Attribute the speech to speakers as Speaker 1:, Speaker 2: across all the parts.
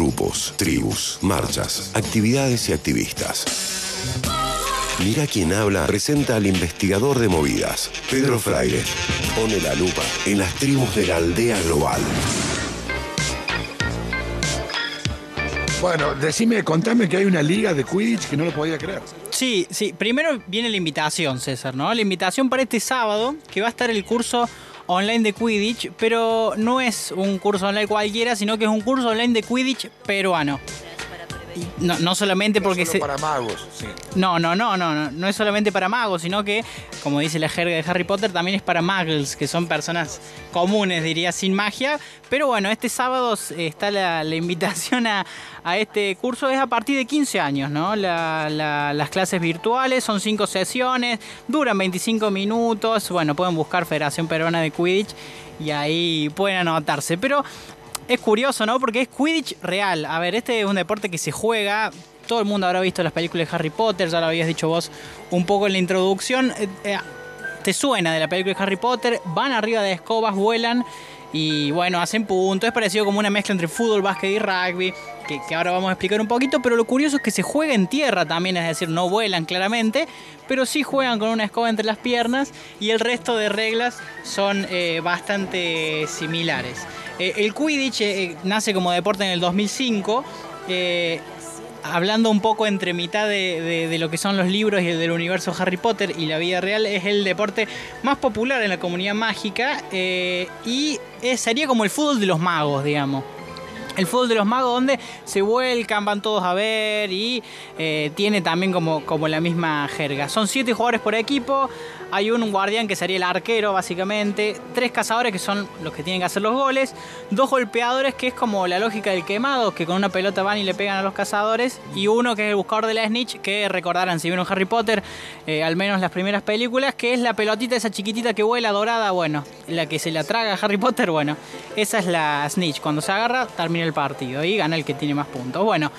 Speaker 1: grupos, tribus, marchas, actividades y activistas. Mira quién habla presenta al investigador de movidas, Pedro Fraire. Pone la lupa en las tribus de la aldea global.
Speaker 2: Bueno, decime, contame que hay una liga de Quidditch que no lo podía creer.
Speaker 3: Sí, sí. Primero viene la invitación, César, ¿no? La invitación para este sábado, que va a estar el curso online de Quidditch, pero no es un curso online cualquiera, sino que es un curso online de Quidditch peruano. No, no solamente porque
Speaker 2: Solo
Speaker 3: se...
Speaker 2: para magos, sí.
Speaker 3: No, no, no, no, no, no es solamente para magos, sino que, como dice la jerga de Harry Potter, también es para muggles, que son personas comunes, diría, sin magia. Pero bueno, este sábado está la, la invitación a, a este curso, es a partir de 15 años, ¿no? La- la- las clases virtuales son 5 sesiones, duran 25 minutos, bueno, pueden buscar Federación Peruana de Quidditch y ahí pueden anotarse. Pero es curioso, ¿no? Porque es Quidditch real. A ver, este es un deporte que se juega. Todo el mundo habrá visto las películas de Harry Potter, ya lo habías dicho vos un poco en la introducción. Eh, eh, te suena de la película de Harry Potter, van arriba de escobas, vuelan y bueno, hacen puntos. Es parecido como una mezcla entre fútbol, básquet y rugby, que, que ahora vamos a explicar un poquito, pero lo curioso es que se juega en tierra también, es decir, no vuelan claramente, pero sí juegan con una escoba entre las piernas y el resto de reglas son eh, bastante similares. Eh, el Quidditch eh, nace como deporte en el 2005. eh, hablando un poco entre mitad de, lo que son los libros y el del universo Harry Potter y la vida real, es el deporte más popular en la comunidad mágica y sería como el fútbol de los magos, digamos. El fútbol de los magos donde se vuelcan, van todos a ver y tiene también como, como la misma jerga. Son siete jugadores por equipo, hay un guardián que sería el arquero básicamente, tres cazadores que son los que tienen que hacer los goles, dos golpeadores que es como la lógica del quemado, que con una pelota van y le pegan a los cazadores, y uno que es el buscador de la snitch, que recordarán si vieron Harry Potter, eh, al menos las primeras películas, que es la pelotita esa chiquitita que vuela dorada, bueno, la que se la traga a Harry Potter, bueno, esa es la snitch, cuando se agarra termina el partido y gana el que tiene más puntos. Bueno,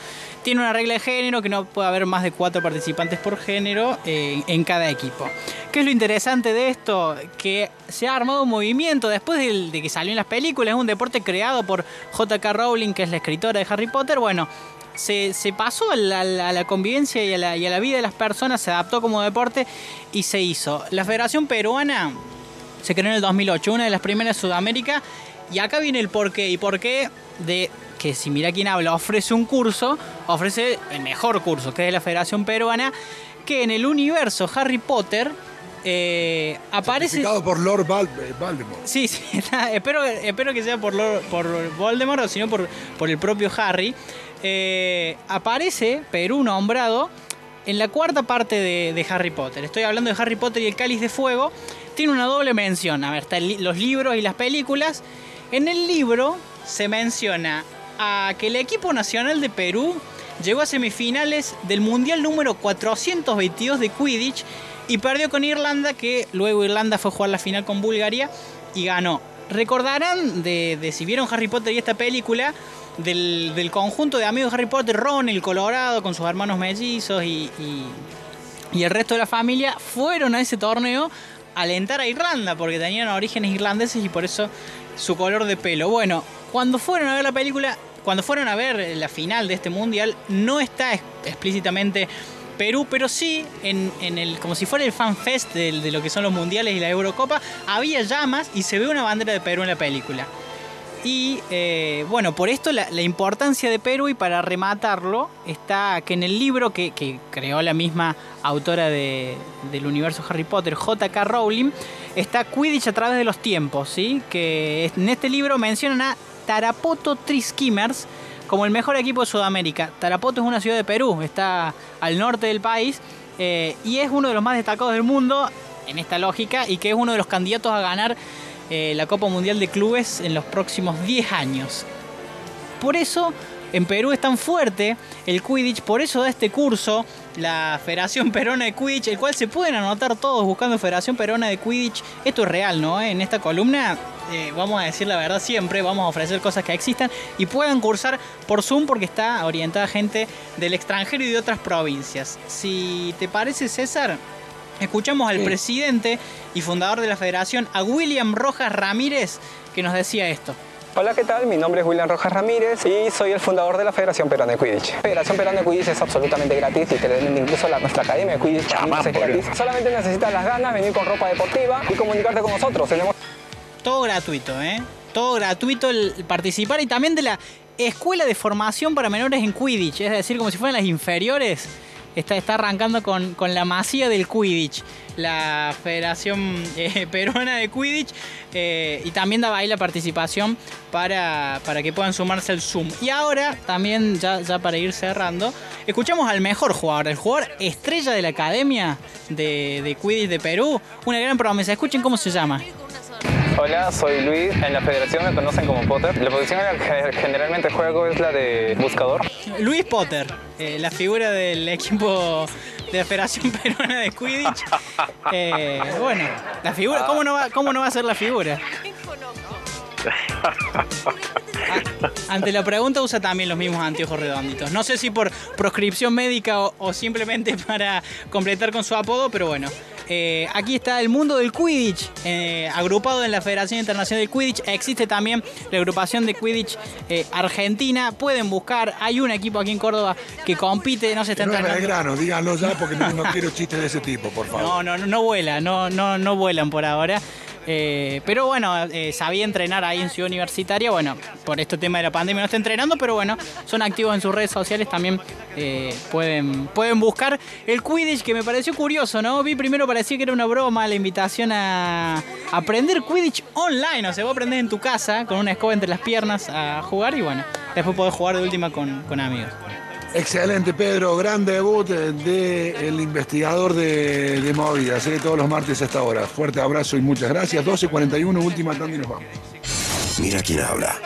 Speaker 3: tiene una regla de género que no puede haber más de cuatro participantes por género eh, en cada equipo. ¿Qué es lo interesante de esto? Que se ha armado un movimiento después de, que salió en las películas, un deporte creado por J.K. Rowling, que es la escritora de Harry Potter, bueno. Se, pasó a la, convivencia y a la, vida de las personas, se adaptó como deporte y se hizo. La Federación Peruana se creó en el 2008, una de las primeras de Sudamérica. Y acá viene el porqué. Y porqué de que si mira quién habla, ofrece un curso, ofrece el mejor curso, que es la Federación Peruana, que en el universo Harry Potter eh, aparece...
Speaker 2: Por Lord Val- eh, Voldemort.
Speaker 3: Sí, sí, está- espero, espero que sea por, Lord- por Voldemort o si no por, por el propio Harry. Eh, aparece Perú nombrado en la cuarta parte de, de Harry Potter. Estoy hablando de Harry Potter y el Cáliz de Fuego. Tiene una doble mención. A ver, están li- los libros y las películas. En el libro se menciona a que el equipo nacional de Perú llegó a semifinales del Mundial número 422 de Quidditch y perdió con Irlanda, que luego Irlanda fue a jugar la final con Bulgaria y ganó. Recordarán de, si vieron Harry Potter y esta película, del, conjunto de amigos de Harry Potter, Ron, el Colorado, con sus hermanos mellizos y- y el resto de la familia, fueron a ese torneo a alentar a Irlanda, porque tenían orígenes irlandeses y por eso su color de pelo. Bueno, cuando fueron a ver la película, cuando fueron a ver la final de este mundial, no está ex- explícitamente Perú, pero sí en, el como si fuera el fan fest de, lo que son los mundiales y la Eurocopa, había llamas y se ve una bandera de Perú en la película. Y eh, bueno, por esto la, importancia de Perú y para rematarlo está que en el libro que, creó la misma autora de- del universo Harry Potter, J.K. Rowling, está Quidditch a través de los tiempos, ¿sí? Que en este libro mencionan a Tarapoto Triskimers como el mejor equipo de Sudamérica. Tarapoto es una ciudad de Perú, está al norte del país eh, y es uno de los más destacados del mundo en esta lógica y que es uno de los candidatos a ganar eh, la Copa Mundial de Clubes en los próximos 10 años. Por eso en Perú es tan fuerte el Quidditch, por eso da este curso la Federación Perona de Quidditch, el cual se pueden anotar todos buscando Federación Perona de Quidditch. Esto es real, ¿no? En esta columna eh, vamos a decir la verdad siempre, vamos a ofrecer cosas que existan y puedan cursar por Zoom porque está orientada a gente del extranjero y de otras provincias. Si te parece, César, escuchamos al
Speaker 2: Sí.
Speaker 3: presidente y fundador de la federación, a William Rojas Ramírez, que nos decía esto.
Speaker 4: Hola, ¿qué tal? Mi nombre es William Rojas Ramírez y soy el fundador de la Federación Peruana de Quidditch. La Federación Peruana de Quidditch es absolutamente gratis, literalmente incluso la, nuestra academia de Quidditch también es gratis. Solamente necesitas las ganas, venir con ropa deportiva y comunicarte con nosotros. Tenemos
Speaker 3: Todo gratuito, ¿eh? Todo gratuito el participar y también de la Escuela de Formación para Menores en Quidditch, es decir, como si fueran las inferiores. Está, está arrancando con, con la masía del Quidditch, la Federación eh, Peruana de Quidditch, eh, y también daba ahí la participación para, para que puedan sumarse al Zoom. Y ahora, también ya, ya para ir cerrando, escuchamos al mejor jugador, el jugador estrella de la Academia de, de Quidditch de Perú, una gran promesa. Escuchen cómo se llama.
Speaker 4: Hola, soy Luis. En la federación me conocen como Potter. La posición en la que generalmente juego es la de buscador.
Speaker 3: Luis Potter, eh, la figura del equipo de la Federación Peruana de Quidditch. Eh, bueno, la figura, ¿cómo no, va, ¿cómo no va a ser la figura? Ante la pregunta usa también los mismos anteojos redonditos. No sé si por proscripción médica o, o simplemente para completar con su apodo, pero bueno. Eh, aquí está el mundo del Quidditch, eh, agrupado en la Federación Internacional de Quidditch. Existe también la agrupación de Quidditch eh, Argentina. Pueden buscar, hay un equipo aquí en Córdoba que compite, no se está
Speaker 2: No es. Belgrano, díganlo ya porque no, no quiero chistes de ese tipo, por favor.
Speaker 3: No, no, no, no vuela, no, no, no vuelan por ahora. Eh, pero bueno, eh, sabía entrenar ahí en Ciudad Universitaria. Bueno, por este tema de la pandemia no está entrenando, pero bueno, son activos en sus redes sociales. También eh, pueden, pueden buscar el Quidditch, que me pareció curioso, ¿no? Vi primero parecía que era una broma la invitación a aprender Quidditch online. O sea, vos aprendés en tu casa con una escoba entre las piernas a jugar y bueno, después podés jugar de última con, con amigos.
Speaker 2: Excelente, Pedro. Gran debut del investigador de, de movidas, todos los martes a esta hora. Fuerte abrazo y muchas gracias. 12.41, última tanda y nos vamos.
Speaker 1: Mira quién habla.